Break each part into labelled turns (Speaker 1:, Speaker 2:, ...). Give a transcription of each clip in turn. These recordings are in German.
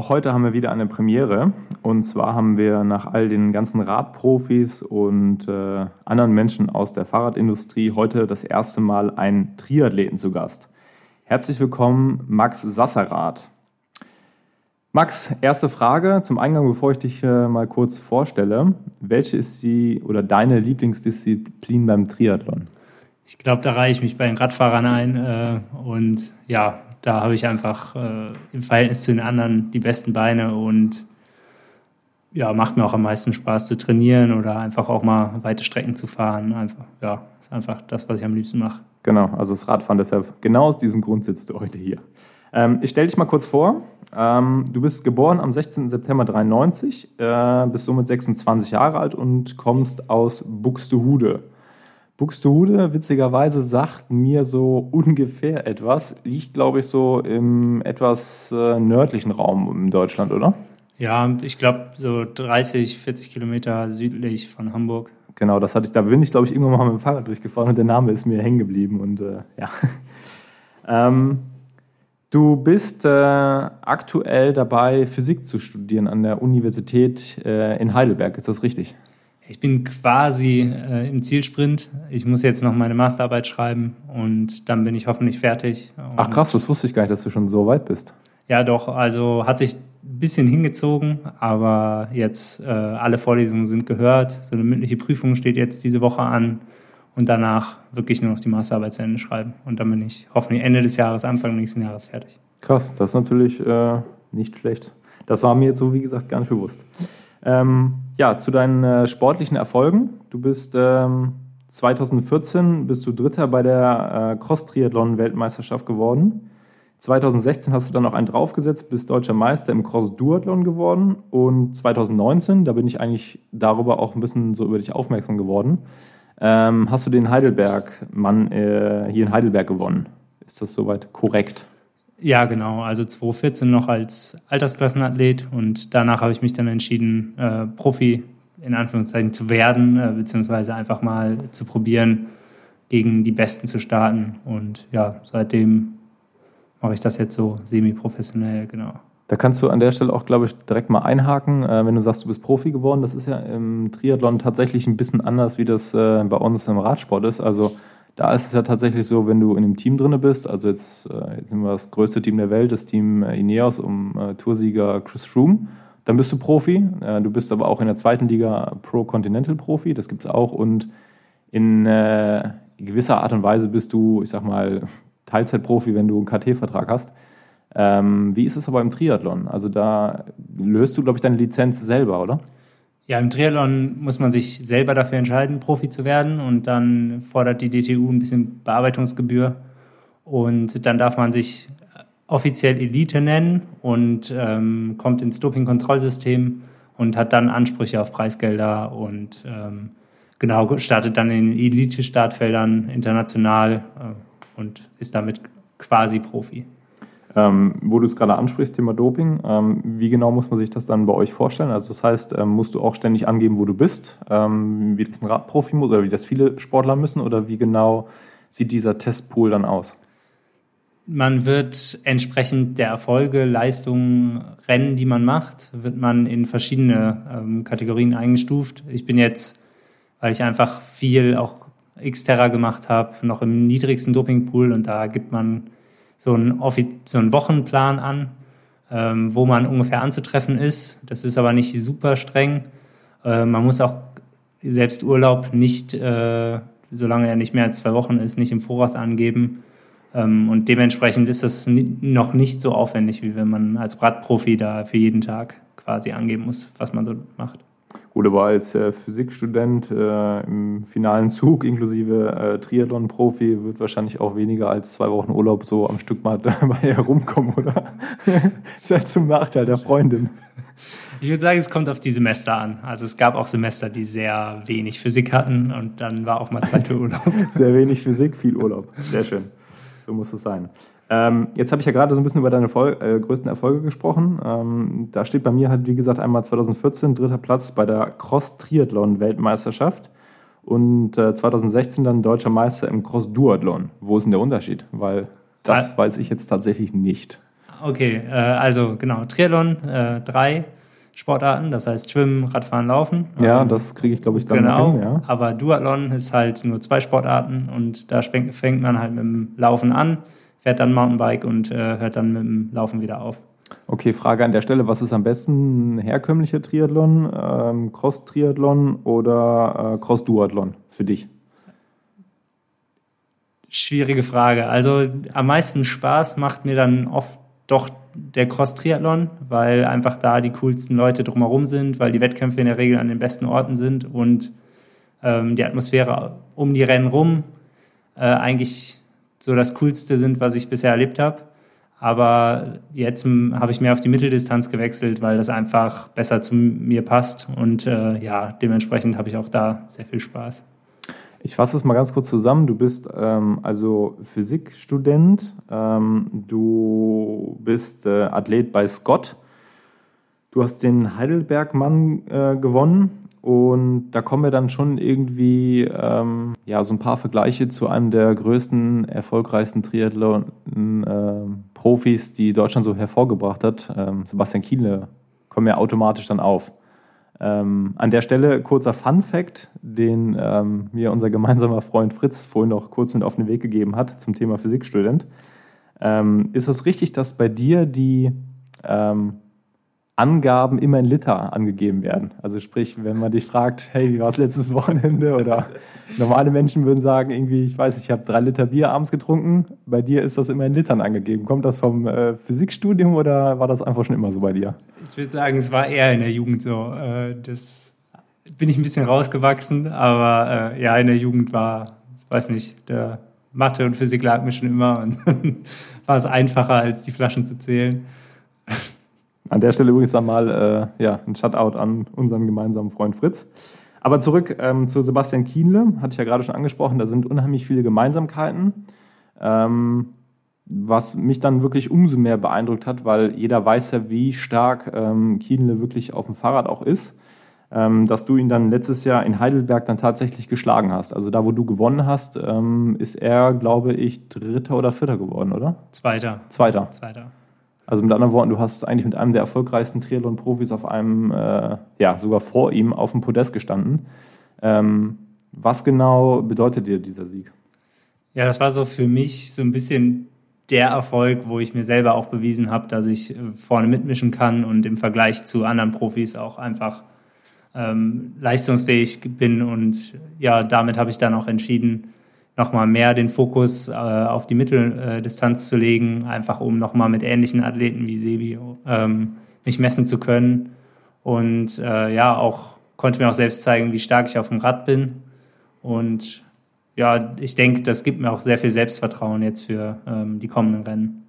Speaker 1: auch heute haben wir wieder eine Premiere. Und zwar haben wir nach all den ganzen Radprofis und äh, anderen Menschen aus der Fahrradindustrie heute das erste Mal einen Triathleten zu Gast. Herzlich willkommen, Max Sasserath. Max, erste Frage zum Eingang, bevor ich dich äh, mal kurz vorstelle. Welche ist die oder deine Lieblingsdisziplin beim Triathlon?
Speaker 2: Ich glaube, da reihe ich mich bei den Radfahrern ein. Äh, und ja, da habe ich einfach äh, im Verhältnis zu den anderen die besten Beine und ja, macht mir auch am meisten Spaß zu trainieren oder einfach auch mal weite Strecken zu fahren. Einfach, ja, ist einfach das, was ich am liebsten mache.
Speaker 1: Genau, also das Radfahren, deshalb genau aus diesem Grund sitzt du heute hier. Ähm, ich stelle dich mal kurz vor. Ähm, du bist geboren am 16. September 93, äh, bist somit 26 Jahre alt und kommst aus Buxtehude. Buxtehude, witzigerweise, sagt mir so ungefähr etwas. Liegt, glaube ich, so im etwas äh, nördlichen Raum in Deutschland, oder?
Speaker 2: Ja, ich glaube so 30, 40 Kilometer südlich von Hamburg.
Speaker 1: Genau, das hatte ich, da bin ich, glaube ich, irgendwann mal mit dem Fahrrad durchgefahren und der Name ist mir hängen geblieben und äh, ja. ähm, du bist äh, aktuell dabei, Physik zu studieren an der Universität äh, in Heidelberg, ist das richtig?
Speaker 2: Ich bin quasi äh, im Zielsprint. Ich muss jetzt noch meine Masterarbeit schreiben und dann bin ich hoffentlich fertig.
Speaker 1: Ach krass, das wusste ich gar nicht, dass du schon so weit bist.
Speaker 2: Ja, doch. Also hat sich ein bisschen hingezogen, aber jetzt äh, alle Vorlesungen sind gehört. So eine mündliche Prüfung steht jetzt diese Woche an und danach wirklich nur noch die Masterarbeit zu Ende schreiben. Und dann bin ich hoffentlich Ende des Jahres, Anfang nächsten Jahres fertig.
Speaker 1: Krass, das ist natürlich äh, nicht schlecht. Das war mir jetzt so, wie gesagt, gar nicht bewusst. Ähm, ja, zu deinen äh, sportlichen Erfolgen. Du bist ähm, 2014 bist du Dritter bei der äh, Cross-Triathlon-Weltmeisterschaft geworden. 2016 hast du dann noch einen draufgesetzt, bist deutscher Meister im Cross-Duathlon geworden. Und 2019, da bin ich eigentlich darüber auch ein bisschen so über dich aufmerksam geworden, ähm, hast du den Heidelberg-Mann äh, hier in Heidelberg gewonnen. Ist das soweit korrekt?
Speaker 2: Ja, genau. Also 2014 noch als Altersklassenathlet und danach habe ich mich dann entschieden, äh, Profi in Anführungszeichen zu werden, äh, beziehungsweise einfach mal zu probieren, gegen die Besten zu starten. Und ja, seitdem mache ich das jetzt so semi-professionell, genau.
Speaker 1: Da kannst du an der Stelle auch, glaube ich, direkt mal einhaken, äh, wenn du sagst, du bist Profi geworden. Das ist ja im Triathlon tatsächlich ein bisschen anders, wie das äh, bei uns im Radsport ist. Also da ist es ja tatsächlich so, wenn du in einem Team drin bist, also jetzt, äh, jetzt sind wir das größte Team der Welt, das Team äh, Ineos um äh, Toursieger Chris Froome, dann bist du Profi. Du bist aber auch in der zweiten Liga Pro Continental Profi, das gibt es auch. Und in gewisser Art und Weise bist du, ich sag mal, Teilzeitprofi, wenn du einen KT-Vertrag hast. Ähm, wie ist es aber im Triathlon? Also da löst du, glaube ich, deine Lizenz selber, oder?
Speaker 2: Ja, im Triathlon muss man sich selber dafür entscheiden, Profi zu werden und dann fordert die DTU ein bisschen Bearbeitungsgebühr und dann darf man sich offiziell Elite nennen und ähm, kommt ins Dopingkontrollsystem und hat dann Ansprüche auf Preisgelder und ähm, genau startet dann in Elite-Startfeldern international äh, und ist damit quasi Profi.
Speaker 1: Ähm, wo du es gerade ansprichst, Thema Doping, ähm, wie genau muss man sich das dann bei euch vorstellen? Also das heißt, ähm, musst du auch ständig angeben, wo du bist, ähm, wie das ein Radprofi muss oder wie das viele Sportler müssen oder wie genau sieht dieser Testpool dann aus?
Speaker 2: Man wird entsprechend der Erfolge, Leistungen, Rennen, die man macht, wird man in verschiedene ähm, Kategorien eingestuft. Ich bin jetzt, weil ich einfach viel auch Xterra gemacht habe, noch im niedrigsten Dopingpool und da gibt man so einen, so einen Wochenplan an, ähm, wo man ungefähr anzutreffen ist. Das ist aber nicht super streng. Äh, man muss auch selbst Urlaub nicht, äh, solange er nicht mehr als zwei Wochen ist, nicht im Voraus angeben. Ähm, und dementsprechend ist das noch nicht so aufwendig, wie wenn man als Radprofi da für jeden Tag quasi angeben muss, was man so macht.
Speaker 1: Gut, aber als äh, Physikstudent äh, im finalen Zug inklusive äh, Triathlon-Profi wird wahrscheinlich auch weniger als zwei Wochen Urlaub so am Stück mal dabei herumkommen, oder? ist ja zum Nachteil der Freundin.
Speaker 2: Ich würde sagen, es kommt auf die Semester an. Also es gab auch Semester, die sehr wenig Physik hatten und dann war auch mal Zeit für Urlaub.
Speaker 1: sehr wenig Physik, viel Urlaub. Sehr schön. So muss es sein. Ähm, jetzt habe ich ja gerade so ein bisschen über deine Vol äh, größten Erfolge gesprochen. Ähm, da steht bei mir halt, wie gesagt, einmal 2014 dritter Platz bei der Cross-Triathlon-Weltmeisterschaft und äh, 2016 dann deutscher Meister im Cross-Duathlon. Wo ist denn der Unterschied? Weil das weiß ich jetzt tatsächlich nicht.
Speaker 2: Okay, äh, also genau, Triathlon, äh, drei Sportarten, das heißt Schwimmen, Radfahren, Laufen.
Speaker 1: Ja, ähm, das kriege ich, glaube ich, dann
Speaker 2: genau,
Speaker 1: hin. Ja.
Speaker 2: Aber Duathlon ist halt nur zwei Sportarten und da fängt man halt mit dem Laufen an, fährt dann Mountainbike und äh, hört dann mit dem Laufen wieder auf.
Speaker 1: Okay, Frage an der Stelle, was ist am besten, herkömmlicher Triathlon, ähm, Cross-Triathlon oder äh, Cross-Duathlon für dich?
Speaker 2: Schwierige Frage. Also am meisten Spaß macht mir dann oft doch der Cross-Triathlon, weil einfach da die coolsten Leute drumherum sind, weil die Wettkämpfe in der Regel an den besten Orten sind und ähm, die Atmosphäre um die Rennen rum äh, eigentlich so das Coolste sind, was ich bisher erlebt habe. Aber jetzt habe ich mehr auf die Mitteldistanz gewechselt, weil das einfach besser zu mir passt und äh, ja, dementsprechend habe ich auch da sehr viel Spaß.
Speaker 1: Ich fasse es mal ganz kurz zusammen. Du bist ähm, also Physikstudent, ähm, du bist äh, Athlet bei Scott, du hast den Heidelberg-Mann äh, gewonnen und da kommen wir dann schon irgendwie ähm, ja, so ein paar Vergleiche zu einem der größten, erfolgreichsten Triathlon-Profis, äh, die Deutschland so hervorgebracht hat. Ähm, Sebastian Kienle kommen ja automatisch dann auf. Ähm, an der Stelle kurzer Fun Fact, den ähm, mir unser gemeinsamer Freund Fritz vorhin noch kurz mit auf den Weg gegeben hat zum Thema Physikstudent. Ähm, ist es richtig, dass bei dir die ähm, Angaben immer in Liter angegeben werden. Also sprich, wenn man dich fragt, hey, wie war es letztes Wochenende? Oder normale Menschen würden sagen, irgendwie, ich weiß, ich habe drei Liter Bier abends getrunken. Bei dir ist das immer in Litern angegeben. Kommt das vom äh, Physikstudium oder war das einfach schon immer so bei dir?
Speaker 2: Ich würde sagen, es war eher in der Jugend so. Äh, das bin ich ein bisschen rausgewachsen, aber äh, ja, in der Jugend war, ich weiß nicht, der Mathe und Physik lag mir schon immer und war es einfacher, als die Flaschen zu zählen.
Speaker 1: An der Stelle übrigens einmal äh, ja, ein Shutout an unseren gemeinsamen Freund Fritz. Aber zurück ähm, zu Sebastian Kienle, hatte ich ja gerade schon angesprochen, da sind unheimlich viele Gemeinsamkeiten. Ähm, was mich dann wirklich umso mehr beeindruckt hat, weil jeder weiß ja, wie stark ähm, Kienle wirklich auf dem Fahrrad auch ist, ähm, dass du ihn dann letztes Jahr in Heidelberg dann tatsächlich geschlagen hast. Also da, wo du gewonnen hast, ähm, ist er, glaube ich, Dritter oder Vierter geworden, oder?
Speaker 2: Zweiter.
Speaker 1: Zweiter.
Speaker 2: Zweiter.
Speaker 1: Also mit anderen Worten, du hast eigentlich mit einem der erfolgreichsten Triathlon-Profis auf einem, äh, ja, sogar vor ihm auf dem Podest gestanden. Ähm, was genau bedeutet dir dieser Sieg?
Speaker 2: Ja, das war so für mich so ein bisschen der Erfolg, wo ich mir selber auch bewiesen habe, dass ich äh, vorne mitmischen kann und im Vergleich zu anderen Profis auch einfach ähm, leistungsfähig bin. Und ja, damit habe ich dann auch entschieden, nochmal mehr den Fokus äh, auf die Mitteldistanz zu legen, einfach um nochmal mit ähnlichen Athleten wie Sebi ähm, mich messen zu können. Und äh, ja, auch konnte mir auch selbst zeigen, wie stark ich auf dem Rad bin. Und ja, ich denke, das gibt mir auch sehr viel Selbstvertrauen jetzt für ähm, die kommenden Rennen.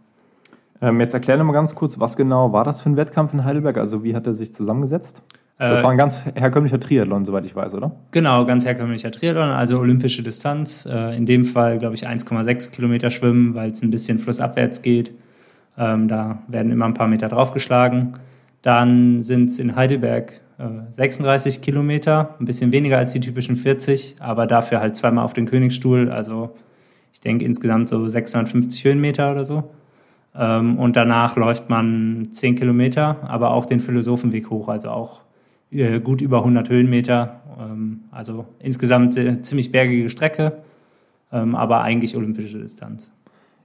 Speaker 1: Ähm, jetzt erklär noch mal ganz kurz, was genau war das für ein Wettkampf in Heidelberg? Also wie hat er sich zusammengesetzt? Das äh, war ein ganz herkömmlicher Triathlon, soweit ich weiß, oder?
Speaker 2: Genau, ganz herkömmlicher Triathlon, also olympische Distanz. Äh, in dem Fall, glaube ich, 1,6 Kilometer schwimmen, weil es ein bisschen flussabwärts geht. Ähm, da werden immer ein paar Meter draufgeschlagen. Dann sind es in Heidelberg 36 äh, Kilometer, ein bisschen weniger als die typischen 40, aber dafür halt zweimal auf den Königsstuhl. Also ich denke insgesamt so 650 Höhenmeter oder so. Ähm, und danach läuft man 10 Kilometer, aber auch den Philosophenweg hoch, also auch gut über 100 Höhenmeter. Ähm, also insgesamt eine ziemlich bergige Strecke, ähm, aber eigentlich olympische Distanz.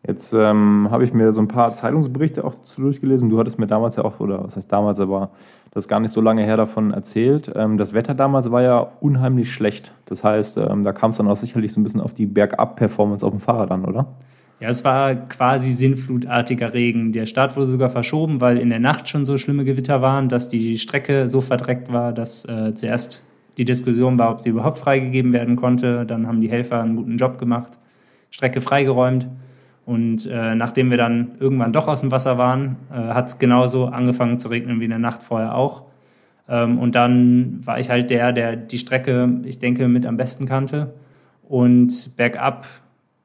Speaker 1: Jetzt ähm, habe ich mir so ein paar Zeitungsberichte auch zu durchgelesen. Du hattest mir damals ja auch, oder was heißt damals, aber das ist gar nicht so lange her davon erzählt. Ähm, das Wetter damals war ja unheimlich schlecht. Das heißt, ähm, da kam es dann auch sicherlich so ein bisschen auf die Bergab-Performance auf dem Fahrrad an, oder?
Speaker 2: Ja, es war quasi sinnflutartiger Regen. Der Start wurde sogar verschoben, weil in der Nacht schon so schlimme Gewitter waren, dass die Strecke so verdreckt war, dass äh, zuerst die Diskussion war, ob sie überhaupt freigegeben werden konnte. Dann haben die Helfer einen guten Job gemacht, Strecke freigeräumt. Und äh, nachdem wir dann irgendwann doch aus dem Wasser waren, äh, hat es genauso angefangen zu regnen wie in der Nacht vorher auch. Ähm, und dann war ich halt der, der die Strecke, ich denke, mit am besten kannte. Und bergab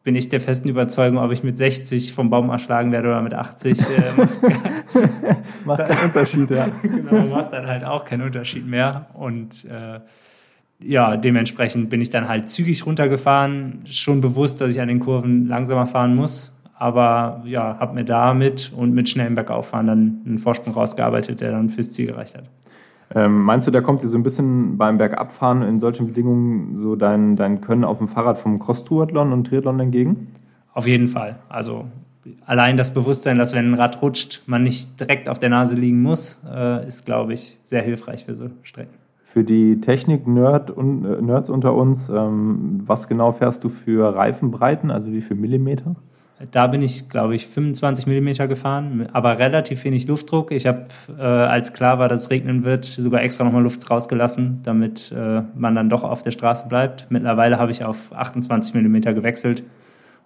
Speaker 2: bin ich der festen Überzeugung, ob ich mit 60 vom Baum erschlagen werde oder mit 80. Äh,
Speaker 1: macht keinen Unterschied, ja.
Speaker 2: genau, macht dann halt auch keinen Unterschied mehr. Und äh, ja, dementsprechend bin ich dann halt zügig runtergefahren, schon bewusst, dass ich an den Kurven langsamer fahren muss. aber ja, habe mir damit und mit schnellem Bergauffahren dann einen Vorsprung rausgearbeitet, der dann fürs Ziel gereicht hat.
Speaker 1: Ähm, meinst du, da kommt dir so ein bisschen beim Bergabfahren in solchen Bedingungen so dein, dein Können auf dem Fahrrad vom Cross-Triathlon und Triathlon entgegen?
Speaker 2: Auf jeden Fall. Also allein das Bewusstsein, dass wenn ein Rad rutscht, man nicht direkt auf der Nase liegen muss, äh, ist, glaube ich, sehr hilfreich für so Strecken.
Speaker 1: Für die Technik-Nerd und, äh, Nerds unter uns, ähm, was genau fährst du für Reifenbreiten, also wie viel Millimeter?
Speaker 2: Da bin ich, glaube ich, 25 Millimeter gefahren, aber relativ wenig Luftdruck. Ich habe, äh, als klar war, dass es regnen wird, sogar extra nochmal Luft rausgelassen, damit äh, man dann doch auf der Straße bleibt. Mittlerweile habe ich auf 28 Millimeter gewechselt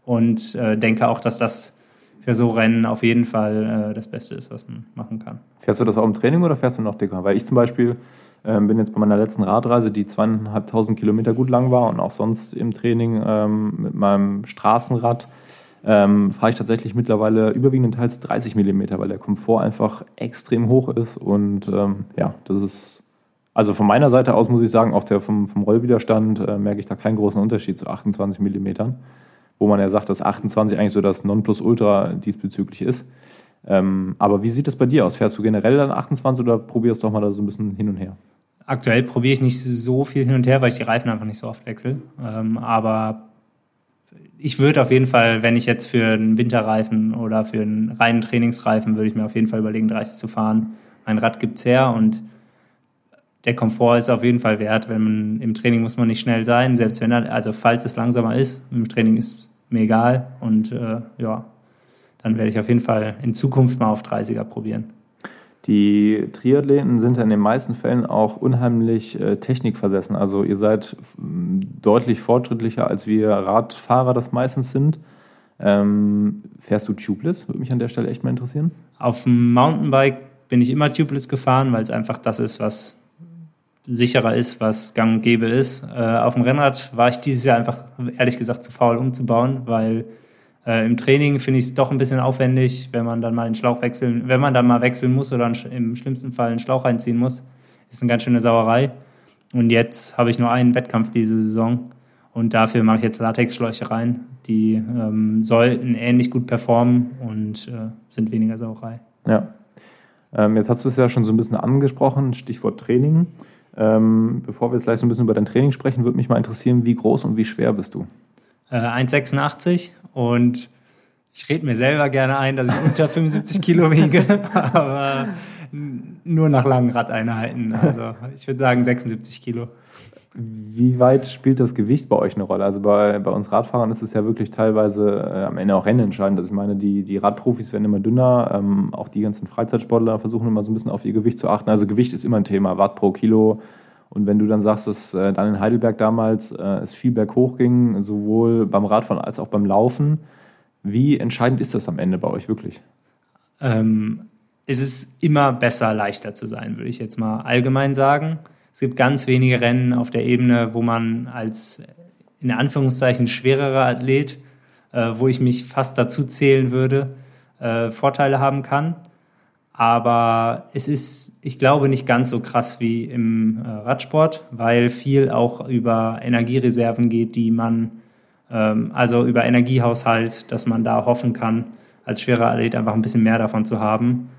Speaker 2: und äh, denke auch, dass das für so Rennen auf jeden Fall äh, das Beste ist, was man machen kann.
Speaker 1: Fährst du das auch im Training oder fährst du noch dicker? Weil ich zum Beispiel ähm, bin jetzt bei meiner letzten Radreise, die zweieinhalbtausend Kilometer gut lang war und auch sonst im Training ähm, mit meinem Straßenrad ähm, fahre ich tatsächlich mittlerweile überwiegendenteils 30 Millimeter, weil der Komfort einfach extrem hoch ist und ähm, ja, das ist also von meiner Seite aus muss ich sagen, auch der vom, vom Rollwiderstand äh, merke ich da keinen großen Unterschied zu 28 Millimetern, wo man ja sagt, dass 28 eigentlich so das Nonplusultra diesbezüglich ist. Ähm, aber wie sieht das bei dir aus? Fährst du generell dann 28 oder probierst du doch mal da so ein bisschen hin und her?
Speaker 2: Aktuell probiere ich nicht so viel hin und her, weil ich die Reifen einfach nicht so oft wechsle. Ähm, aber ich würde auf jeden Fall, wenn ich jetzt für einen Winterreifen oder für einen reinen Trainingsreifen, würde ich mir auf jeden Fall überlegen, 30 zu fahren. Mein Rad gibt es her und der Komfort ist auf jeden Fall wert. Wenn man im Training muss man nicht schnell sein, selbst wenn er, also falls es langsamer ist, im Training ist mir egal und äh, ja, dann werde ich auf jeden Fall in Zukunft mal auf 30er probieren.
Speaker 1: Die Triathleten sind in den meisten Fällen auch unheimlich äh, technikversessen. Also ihr seid deutlich fortschrittlicher, als wir Radfahrer das meistens sind. Ähm, fährst du tubeless? Würde mich an der Stelle echt mal interessieren.
Speaker 2: Auf dem Mountainbike bin ich immer tubeless gefahren, weil es einfach das ist, was sicherer ist, was gang und gäbe ist. Äh, auf dem Rennrad war ich dieses Jahr einfach, ehrlich gesagt, zu faul umzubauen, weil äh, Im Training finde ich es doch ein bisschen aufwendig, wenn man dann mal den Schlauch wechseln, wenn man dann mal wechseln muss oder im schlimmsten Fall einen Schlauch reinziehen muss, ist eine ganz schöne Sauerei. Und jetzt habe ich nur einen Wettkampf diese Saison und dafür mache ich jetzt Latexschläuche rein. Die ähm, sollten ähnlich gut performen und äh, sind weniger Sauerei.
Speaker 1: Ja. Ähm, jetzt hast du es ja schon so ein bisschen angesprochen, Stichwort Training. Ähm, bevor wir jetzt gleich so ein bisschen über dein Training sprechen, würde mich mal interessieren, wie groß und wie schwer bist du?
Speaker 2: Äh, 1,86 und ich rede mir selber gerne ein, dass ich unter 75 Kilo wiege, aber nur nach langen Radeinheiten. Also ich würde sagen 76 Kilo.
Speaker 1: Wie weit spielt das Gewicht bei euch eine Rolle? Also bei, bei uns Radfahrern ist es ja wirklich teilweise äh, am Ende auch rennentscheidend. Also ich meine, die, die Radprofis werden immer dünner, ähm, auch die ganzen Freizeitsportler versuchen immer so ein bisschen auf ihr Gewicht zu achten. Also Gewicht ist immer ein Thema, Watt pro Kilo. Und wenn du dann sagst, dass äh, dann in Heidelberg damals äh, es viel berghoch ging, sowohl beim Radfahren als auch beim Laufen, wie entscheidend ist das am Ende bei euch wirklich?
Speaker 2: Ähm, es ist immer besser, leichter zu sein, würde ich jetzt mal allgemein sagen. Es gibt ganz wenige Rennen auf der Ebene, wo man als in Anführungszeichen schwererer Athlet, äh, wo ich mich fast dazu zählen würde, äh, Vorteile haben kann. Aber es ist, ich glaube, nicht ganz so krass wie im äh, Radsport, weil viel auch über Energiereserven geht, die man, ähm, also über Energiehaushalt, dass man da hoffen kann, als schwerer Athlet einfach ein bisschen mehr davon zu haben.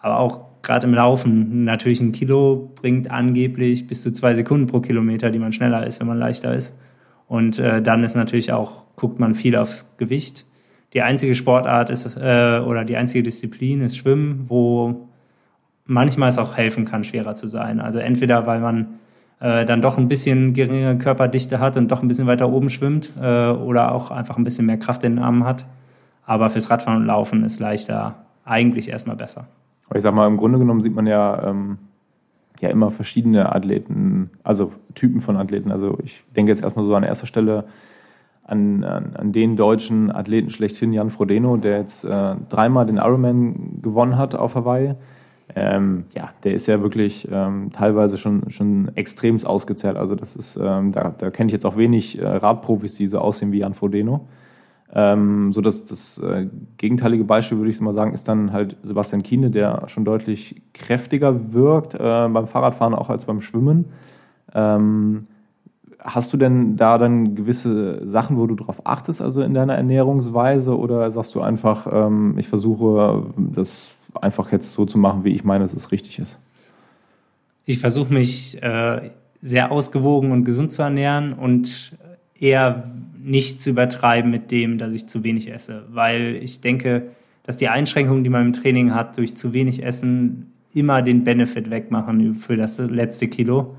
Speaker 2: Aber auch gerade im Laufen, natürlich ein Kilo bringt angeblich bis zu zwei Sekunden pro Kilometer, die man schneller ist, wenn man leichter ist. Und äh, dann ist natürlich auch, guckt man viel aufs Gewicht die einzige Sportart ist äh, oder die einzige Disziplin ist Schwimmen, wo manchmal es auch helfen kann, schwerer zu sein. Also entweder weil man äh, dann doch ein bisschen geringere Körperdichte hat und doch ein bisschen weiter oben schwimmt äh, oder auch einfach ein bisschen mehr Kraft in den Armen hat. Aber fürs Radfahren und Laufen ist leichter eigentlich erstmal besser.
Speaker 1: Ich sag mal, im Grunde genommen sieht man ja, ähm, ja immer verschiedene Athleten, also Typen von Athleten. Also ich denke jetzt erstmal so an erster Stelle an, an, an den deutschen Athleten schlechthin, Jan Frodeno, der jetzt äh, dreimal den Ironman gewonnen hat auf Hawaii. Ähm, ja, der ist ja wirklich ähm, teilweise schon, schon extremst ausgezählt. Also das ist, ähm, da, da kenne ich jetzt auch wenig äh, Radprofis, die so aussehen wie Jan Frodeno. Ähm, so dass das äh, gegenteilige Beispiel, würde ich mal sagen, ist dann halt Sebastian Kiene, der schon deutlich kräftiger wirkt äh, beim Fahrradfahren auch als beim Schwimmen. Ähm, hast du denn da dann gewisse Sachen, wo du darauf achtest, also in deiner Ernährungsweise, oder sagst du einfach, ähm, ich versuche das einfach jetzt so zu machen, wie ich meine, dass es richtig ist?
Speaker 2: Ich versuche mich äh, sehr ausgewogen und gesund zu ernähren und eher nicht zu übertreiben mit dem, dass ich zu wenig esse, weil ich denke, dass die Einschränkungen, die man im Training hat, durch zu wenig Essen immer den Benefit wegmachen für das letzte Kilo,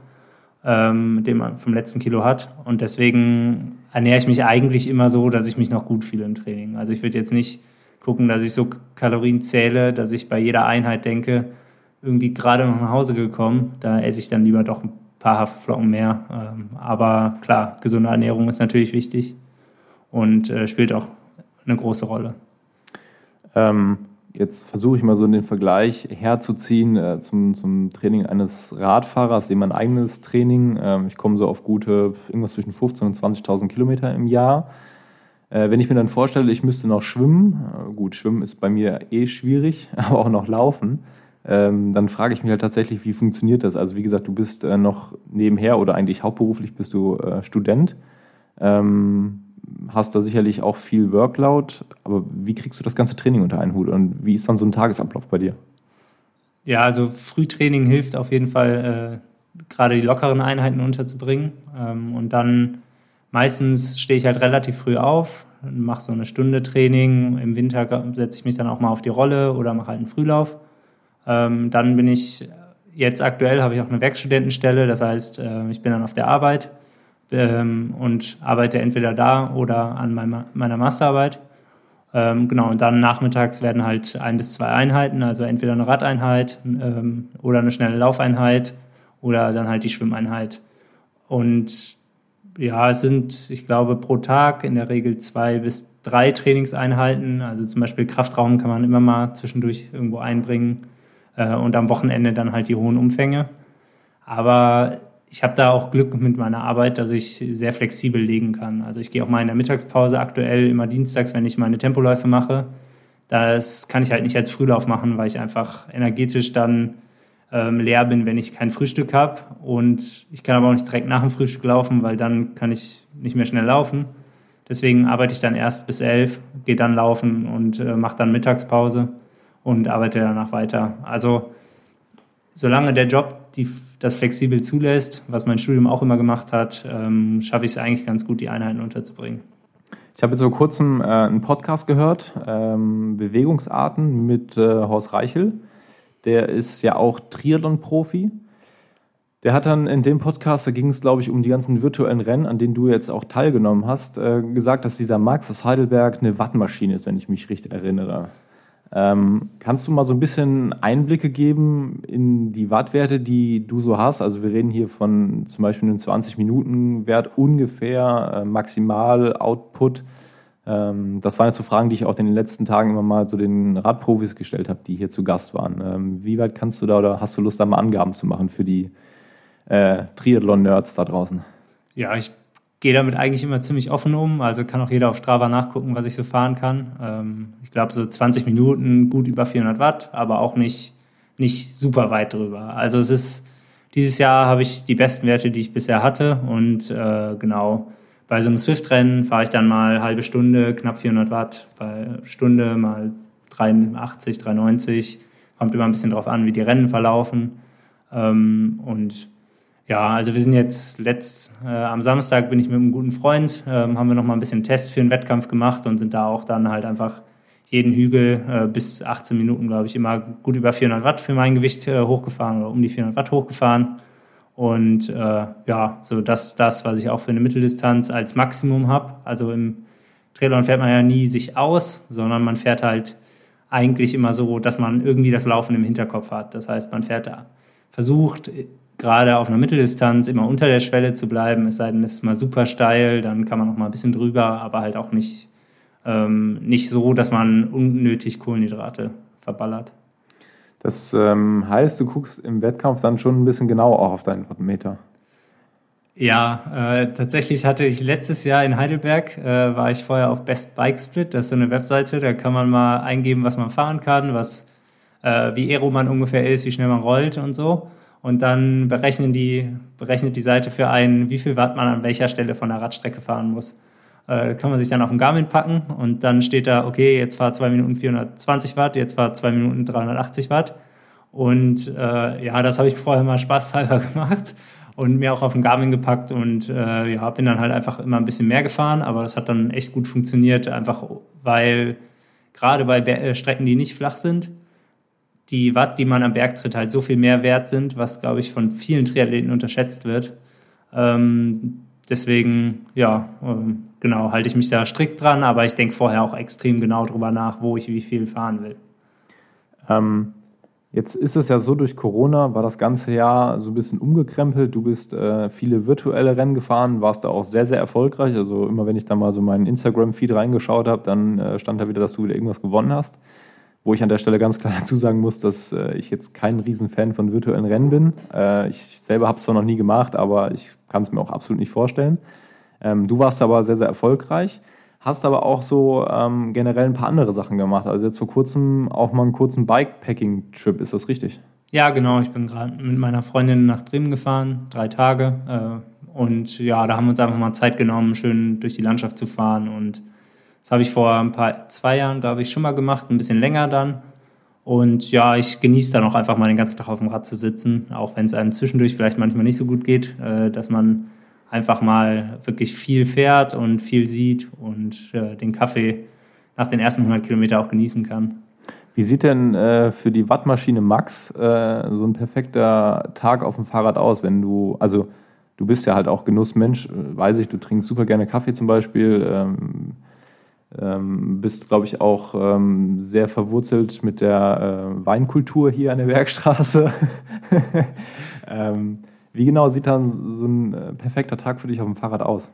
Speaker 2: ähm, den man vom letzten Kilo hat. Und deswegen ernähre ich mich eigentlich immer so, dass ich mich noch gut fühle im Training. Also ich würde jetzt nicht gucken, dass ich so Kalorien zähle, dass ich bei jeder Einheit denke, irgendwie gerade noch nach Hause gekommen, da esse ich dann lieber doch ein paar Haferflocken mehr. Ähm, aber klar, gesunde Ernährung ist natürlich wichtig und äh, spielt auch eine große Rolle.
Speaker 1: Ähm, jetzt versuche ich mal so den Vergleich herzuziehen äh, zum, zum Training eines Radfahrers, eben mein eigenes Training. Ähm, ich komme so auf gute irgendwas zwischen 15.000 und 20.000 Kilometer im Jahr. Äh, wenn ich mir dann vorstelle, ich müsste noch schwimmen, äh, gut, schwimmen ist bei mir eh schwierig, aber auch noch laufen ähm, dann frage ich mich halt tatsächlich, wie funktioniert das? Also wie gesagt, du bist äh, noch nebenher oder eigentlich hauptberuflich bist du äh, Student, ähm, hast da sicherlich auch viel Workload, aber wie kriegst du das ganze Training unter einen Hut? Und wie ist dann so ein Tagesablauf bei dir?
Speaker 2: Ja, also Frühtraining hilft auf jeden Fall, äh, gerade die lockeren Einheiten unterzubringen. Ähm, und dann meistens stehe ich halt relativ früh auf, mache so eine Stunde Training, im Winter setze ich mich dann auch mal auf die Rolle oder mache halt einen Frühlauf. Ähm, dann bin ich jetzt aktuell habe ich auch eine Werkstudentenstelle, das heißt, äh, ich bin dann auf der Arbeit ähm, und arbeite entweder da oder an meiner, meiner Masterarbeit. Ähm, genau, und dann nachmittags werden halt ein bis zwei Einheiten, also entweder eine Radeinheit ähm, oder eine schnelle Laufeinheit oder dann halt die Schwimmeinheit. Und ja, es sind, ich glaube, pro Tag in der Regel zwei bis drei Trainingseinheiten. Also zum Beispiel Kraftraum kann man immer mal zwischendurch irgendwo einbringen äh, und am Wochenende dann halt die hohen Umfänge. Aber ich habe da auch Glück mit meiner Arbeit, dass ich sehr flexibel legen kann. Also ich gehe auch mal in der Mittagspause aktuell immer dienstags, wenn ich meine Tempoläufe mache. Das kann ich halt nicht als Frühlauf machen, weil ich einfach energetisch dann ähm, leer bin, wenn ich kein Frühstück habe. Und ich kann aber auch nicht direkt nach dem Frühstück laufen, weil dann kann ich nicht mehr schnell laufen. Deswegen arbeite ich dann erst bis elf, gehe dann laufen und äh, mache dann Mittagspause und arbeite danach weiter. Also solange der Job die, das flexibel zulässt, was mein Studium auch immer gemacht hat, ähm, schaffe ich es eigentlich ganz gut, die Einheiten unterzubringen.
Speaker 1: Ich habe jetzt vor kurzem äh, einen Podcast gehört, ähm, Bewegungsarten mit äh, Horst Reichel. Der ist ja auch Triathlon-Profi. Der hat dann in dem Podcast, da ging es, glaube ich, um die ganzen virtuellen Rennen, an denen du jetzt auch teilgenommen hast, äh, gesagt, dass dieser Max aus Heidelberg eine Wattmaschine ist, wenn ich mich richtig erinnere. Ähm, kannst du mal so ein bisschen Einblicke geben in die Wattwerte, die du so hast? Also wir reden hier von zum Beispiel einem 20-Minuten-Wert ungefähr, äh, Maximal-Output. Ähm, das waren jetzt so Fragen, die ich auch in den letzten Tagen immer mal so den Radprofis gestellt habe, die hier zu Gast waren. Ähm, wie weit kannst du da oder hast du Lust, da mal Angaben zu machen für die äh, Triathlon-Nerds da draußen?
Speaker 2: Ja, ich gehe damit eigentlich immer ziemlich offen um. Also kann auch jeder auf Strava nachgucken, was ich so fahren kann. Ähm, ich glaube, so 20 Minuten gut über 400 Watt, aber auch nicht, nicht super weit drüber. Also es ist, dieses Jahr habe ich die besten Werte, die ich bisher hatte. Und äh, genau, bei so einem Swift-Rennen fahre ich dann mal halbe Stunde, knapp 400 Watt, bei Stunde mal 83, 390. Kommt immer ein bisschen drauf an, wie die Rennen verlaufen. Ähm, und ja, also wir sind jetzt letzt, äh, am Samstag bin ich mit einem guten Freund, äh, haben wir noch mal ein bisschen Test für einen Wettkampf gemacht und sind da auch dann halt einfach jeden Hügel äh, bis 18 Minuten, glaube ich, immer gut über 400 Watt für mein Gewicht äh, hochgefahren oder um die 400 Watt hochgefahren. Und äh, ja, so das, das, was ich auch für eine Mitteldistanz als Maximum habe. Also im Triathlon fährt man ja nie sich aus, sondern man fährt halt eigentlich immer so, dass man irgendwie das Laufen im Hinterkopf hat. Das heißt, man fährt da, versucht gerade auf einer Mitteldistanz immer unter der Schwelle zu bleiben, es sei denn, es ist mal super steil, dann kann man noch mal ein bisschen drüber, aber halt auch nicht, ähm, nicht so, dass man unnötig Kohlenhydrate verballert.
Speaker 1: Das ähm, heißt, du guckst im Wettkampf dann schon ein bisschen genauer auch auf deinen Wattmeter.
Speaker 2: Ja, äh, tatsächlich hatte ich letztes Jahr in Heidelberg, äh, war ich vorher auf Best Bike Split, das ist so eine Webseite, da kann man mal eingeben, was man fahren kann, was, äh, wie aero man ungefähr ist, wie schnell man rollt und so. Und dann berechnen die, berechnet die Seite für einen, wie viel Watt man an welcher Stelle von der Radstrecke fahren muss. Äh, kann man sich dann auf den Garmin packen und dann steht da, okay, jetzt fahr 2 Minuten 420 Watt, jetzt fahr 2 Minuten 380 Watt. Und äh, ja, das habe ich vorher mal spaßhalber gemacht und mir auch auf den Garmin gepackt und äh, ja, bin dann halt einfach immer ein bisschen mehr gefahren, aber das hat dann echt gut funktioniert, einfach weil gerade bei Be Strecken, die nicht flach sind, die Watt, die man am Bergtritt halt so viel mehr wert sind, was, glaube ich, von vielen Triathleten unterschätzt wird. Ähm, deswegen, ja, ähm, genau, halte ich mich da strikt dran, aber ich denke vorher auch extrem genau drüber nach, wo ich wie viel fahren will.
Speaker 1: Ähm, jetzt ist es ja so, durch Corona war das ganze Jahr so ein bisschen umgekrempelt. Du bist äh, viele virtuelle Rennen gefahren, warst da auch sehr, sehr erfolgreich. Also immer wenn ich da mal so meinen Instagram-Feed reingeschaut habe, dann äh, stand da wieder, dass du wieder irgendwas gewonnen hast wo ich an der Stelle ganz klar dazu sagen muss, dass äh, ich jetzt kein Riesenfan von virtuellen Rennen bin. Äh, ich selber habe es zwar noch nie gemacht, aber ich kann es mir auch absolut nicht vorstellen. Ähm, du warst aber sehr, sehr erfolgreich, hast aber auch so ähm, generell ein paar andere Sachen gemacht. Also jetzt vor kurzem auch mal einen kurzen Bikepacking-Trip, ist das richtig?
Speaker 2: Ja, genau. Ich bin gerade mit meiner Freundin nach Bremen gefahren, drei Tage. Äh, und ja, da haben wir uns einfach mal Zeit genommen, schön durch die Landschaft zu fahren und das habe ich vor ein paar, zwei Jahren, glaube ich, schon mal gemacht, ein bisschen länger dann. Und ja, ich genieße dann auch einfach mal den ganzen Tag auf dem Rad zu sitzen, auch wenn es einem zwischendurch vielleicht manchmal nicht so gut geht, äh, dass man einfach mal wirklich viel fährt und viel sieht und äh, den Kaffee nach den ersten 100 Kilometern auch genießen kann.
Speaker 1: Wie sieht denn äh, für die Wattmaschine Max äh, so ein perfekter Tag auf dem Fahrrad aus, wenn du, also du bist ja halt auch Genussmensch, äh, weiß ich, du trinkst super gerne Kaffee zum Beispiel. Ähm, ähm, bist, glaube ich, auch ähm, sehr verwurzelt mit der äh, Weinkultur hier an der Bergstraße. ähm, wie genau sieht dann so ein äh, perfekter Tag für dich auf dem Fahrrad aus?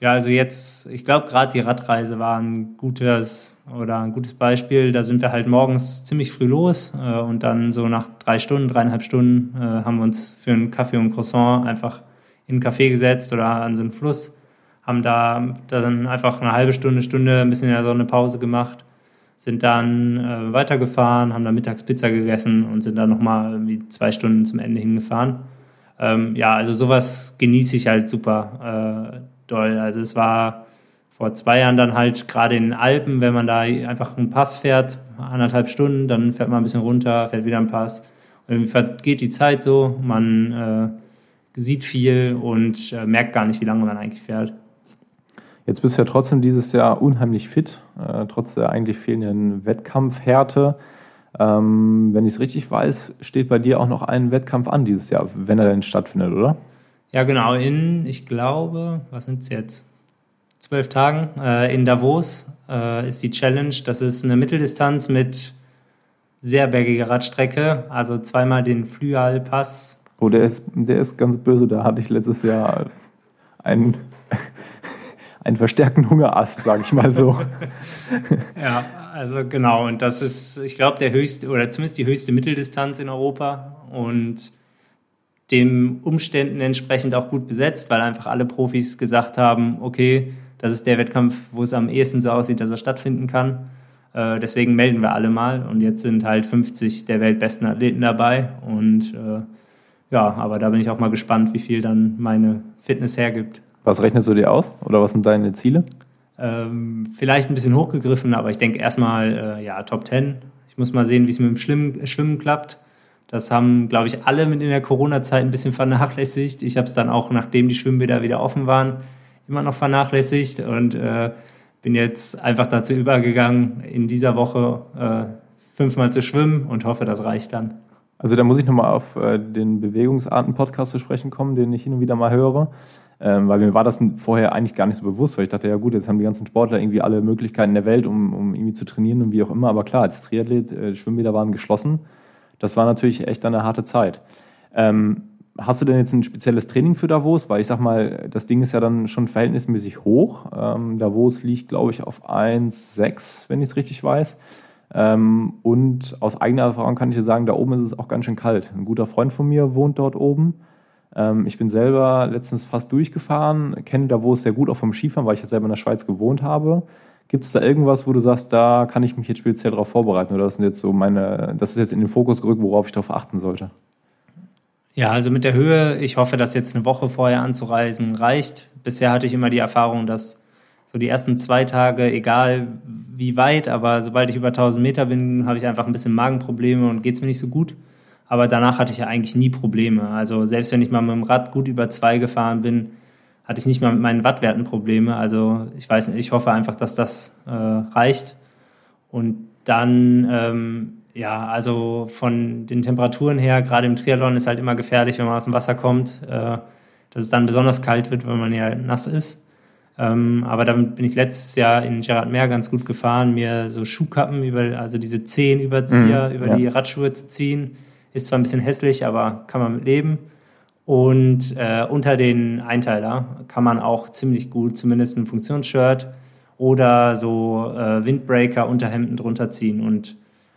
Speaker 2: Ja, also jetzt, ich glaube, gerade die Radreise war ein gutes oder ein gutes Beispiel. Da sind wir halt morgens ziemlich früh los äh, und dann so nach drei Stunden, dreieinhalb Stunden äh, haben wir uns für einen Kaffee und Croissant einfach in einen Café gesetzt oder an so einen Fluss haben da dann einfach eine halbe Stunde, Stunde ein bisschen in der Sonne Pause gemacht, sind dann äh, weitergefahren, haben dann mittags Pizza gegessen und sind dann nochmal irgendwie zwei Stunden zum Ende hingefahren. Ähm, ja, also sowas genieße ich halt super äh, doll. Also es war vor zwei Jahren dann halt gerade in den Alpen, wenn man da einfach einen Pass fährt, anderthalb Stunden, dann fährt man ein bisschen runter, fährt wieder einen Pass. Und irgendwie vergeht die Zeit so, man äh, sieht viel und äh, merkt gar nicht, wie lange man eigentlich fährt.
Speaker 1: Jetzt bist du ja trotzdem dieses Jahr unheimlich fit, äh, trotz der eigentlich fehlenden Wettkampfhärte. Ähm, wenn ich es richtig weiß, steht bei dir auch noch ein Wettkampf an dieses Jahr, wenn er denn stattfindet, oder?
Speaker 2: Ja, genau. In, ich glaube, was sind es jetzt? Zwölf Tagen äh, in Davos äh, ist die Challenge. Das ist eine Mitteldistanz mit sehr bergiger Radstrecke, also zweimal den Flyal-Pass.
Speaker 1: Oh, der ist, der ist ganz böse. Da hatte ich letztes Jahr einen einen verstärkten Hungerast, sage ich mal so.
Speaker 2: ja, also genau. Und das ist, ich glaube, der höchste oder zumindest die höchste Mitteldistanz in Europa und dem Umständen entsprechend auch gut besetzt, weil einfach alle Profis gesagt haben, okay, das ist der Wettkampf, wo es am ehesten so aussieht, dass er stattfinden kann. Äh, deswegen melden wir alle mal und jetzt sind halt 50 der weltbesten Athleten dabei und äh, ja, aber da bin ich auch mal gespannt, wie viel dann meine Fitness hergibt.
Speaker 1: Was rechnest du dir aus oder was sind deine Ziele?
Speaker 2: Ähm, vielleicht ein bisschen hochgegriffen, aber ich denke erstmal äh, ja, Top 10. Ich muss mal sehen, wie es mit dem Schwimmen, Schwimmen klappt. Das haben, glaube ich, alle mit in der Corona-Zeit ein bisschen vernachlässigt. Ich habe es dann auch, nachdem die Schwimmbäder wieder offen waren, immer noch vernachlässigt und äh, bin jetzt einfach dazu übergegangen, in dieser Woche äh, fünfmal zu schwimmen und hoffe, das reicht dann.
Speaker 1: Also da muss ich nochmal auf äh, den Bewegungsarten-Podcast zu sprechen kommen, den ich hin und wieder mal höre. Ähm, weil mir war das vorher eigentlich gar nicht so bewusst, weil ich dachte, ja gut, jetzt haben die ganzen Sportler irgendwie alle Möglichkeiten der Welt, um, um irgendwie zu trainieren und wie auch immer. Aber klar, als Triathlet, äh, Schwimmbäder waren geschlossen. Das war natürlich echt eine harte Zeit. Ähm, hast du denn jetzt ein spezielles Training für Davos? Weil ich sag mal, das Ding ist ja dann schon verhältnismäßig hoch. Ähm, Davos liegt, glaube ich, auf 1,6, wenn ich es richtig weiß. Ähm, und aus eigener Erfahrung kann ich dir sagen, da oben ist es auch ganz schön kalt. Ein guter Freund von mir wohnt dort oben. Ähm, ich bin selber letztens fast durchgefahren, kenne da wo es sehr gut auch vom Skifahren, weil ich ja selber in der Schweiz gewohnt habe. Gibt es da irgendwas, wo du sagst, da kann ich mich jetzt speziell darauf vorbereiten oder das sind jetzt so meine, das ist jetzt in den Fokus gerückt, worauf ich darauf achten sollte?
Speaker 2: Ja, also mit der Höhe, ich hoffe, dass jetzt eine Woche vorher anzureisen reicht. Bisher hatte ich immer die Erfahrung, dass so die ersten zwei Tage, egal wie weit, aber sobald ich über 1000 Meter bin, habe ich einfach ein bisschen Magenprobleme und geht es mir nicht so gut. Aber danach hatte ich ja eigentlich nie Probleme. Also selbst wenn ich mal mit dem Rad gut über zwei gefahren bin, hatte ich nicht mal mit meinen Wattwerten Probleme. Also ich weiß nicht, ich hoffe einfach, dass das äh, reicht. Und dann, ähm, ja, also von den Temperaturen her, gerade im Triathlon ist halt immer gefährlich, wenn man aus dem Wasser kommt, äh, dass es dann besonders kalt wird, wenn man ja nass ist. Ähm, aber damit bin ich letztes Jahr in Gerard Meer ganz gut gefahren, mir so Schuhkappen über, also diese Zehenüberzieher mhm, über ja. die Radschuhe zu ziehen. Ist zwar ein bisschen hässlich, aber kann man mit leben. Und äh, unter den Einteiler kann man auch ziemlich gut zumindest ein Funktionsshirt oder so äh, Windbreaker, Unterhemden drunter ziehen. Und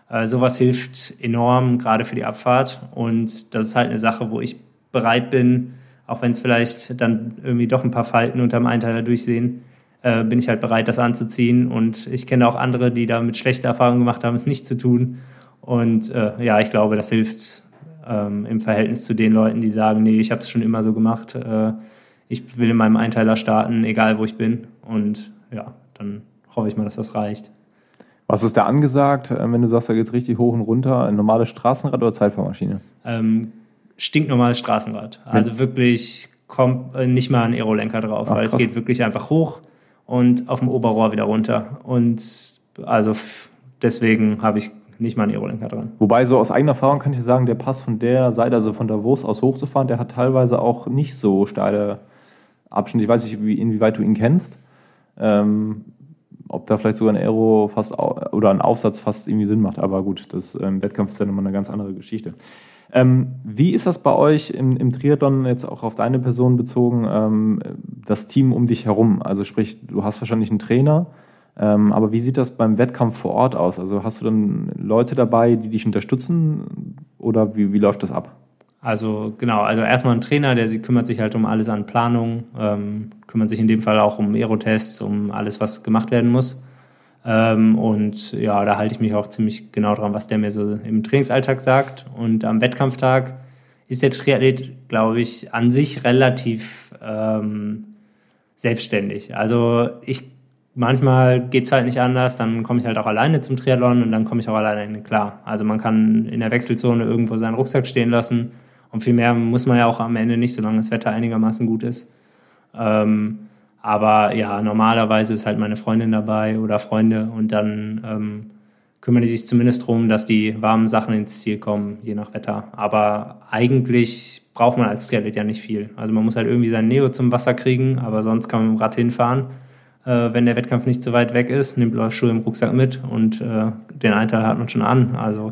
Speaker 2: äh, sowas hilft enorm, gerade für die Abfahrt. Und das ist halt eine Sache, wo ich bereit bin, auch wenn es vielleicht dann irgendwie doch ein paar Falten unterm Einteiler durchsehen, äh, bin ich halt bereit, das anzuziehen. Und ich kenne auch andere, die damit schlechte Erfahrungen gemacht haben, es nicht zu tun. Und äh, ja, ich glaube, das hilft ähm, im Verhältnis zu den Leuten, die sagen, nee, ich habe es schon immer so gemacht. Äh, ich will in meinem Einteiler starten, egal wo ich bin. Und ja, dann hoffe ich mal, dass das reicht.
Speaker 1: Was ist da angesagt, äh, wenn du sagst, da geht es richtig hoch und runter? Ein normales Straßenrad oder Zeitfahrmaschine?
Speaker 2: Ähm, stinknormales Straßenrad. Also ja. wirklich kommt äh, nicht mal ein Aerolenker drauf, Ach, weil krass. es geht wirklich einfach hoch und auf dem Oberrohr wieder runter. Und also deswegen habe ich nicht mal einen Aerolenker dran.
Speaker 1: Wobei, so aus eigener Erfahrung kann ich sagen, der Pass von der Seite, also von Davos aus hochzufahren, der hat teilweise auch nicht so steile Abschnitte. Ich weiß nicht, wie, inwieweit du ihn kennst. Ähm, ob da vielleicht sogar ein Aero fast oder ein Aufsatz fast irgendwie Sinn macht. Aber gut, das ähm, Wettkampf ist ja nochmal eine ganz andere Geschichte. Ähm, wie ist das bei euch im, im, Triathlon, jetzt auch auf deine Person bezogen, ähm, das Team um dich herum? Also sprich, du hast wahrscheinlich einen Trainer, aber wie sieht das beim Wettkampf vor Ort aus? Also hast du dann Leute dabei, die dich unterstützen oder wie, wie läuft das ab?
Speaker 2: Also genau, also erstmal ein Trainer, der sich, kümmert sich halt um alles an Planung, ähm, kümmert sich in dem Fall auch um Aerotests, um alles, was gemacht werden muss. Ähm, und ja, da halte ich mich auch ziemlich genau dran, was der mir so im Trainingsalltag sagt. Und am Wettkampftag ist der Triathlet, glaube ich, an sich relativ ähm, selbstständig. Also ich manchmal geht's halt nicht anders, dann komme ich halt auch alleine zum Triathlon und dann komme ich auch alleine in den klar. Also man kann in der Wechselzone irgendwo seinen Rucksack stehen lassen und viel mehr muss man ja auch am Ende nicht, solange das Wetter einigermaßen gut ist. Ähm, aber ja, normalerweise ist halt meine Freundin dabei oder Freunde und dann ähm, kümmern die sich zumindest darum, dass die warmen Sachen ins Ziel kommen, je nach Wetter. Aber eigentlich braucht man als Triathlet ja nicht viel. Also man muss halt irgendwie sein Neo zum Wasser kriegen, aber sonst kann man mit dem Rad hinfahren. Äh, wenn der Wettkampf nicht so weit weg ist, nimmt Laufschuhe im Rucksack mit und äh, den Einteil hat man schon an. Also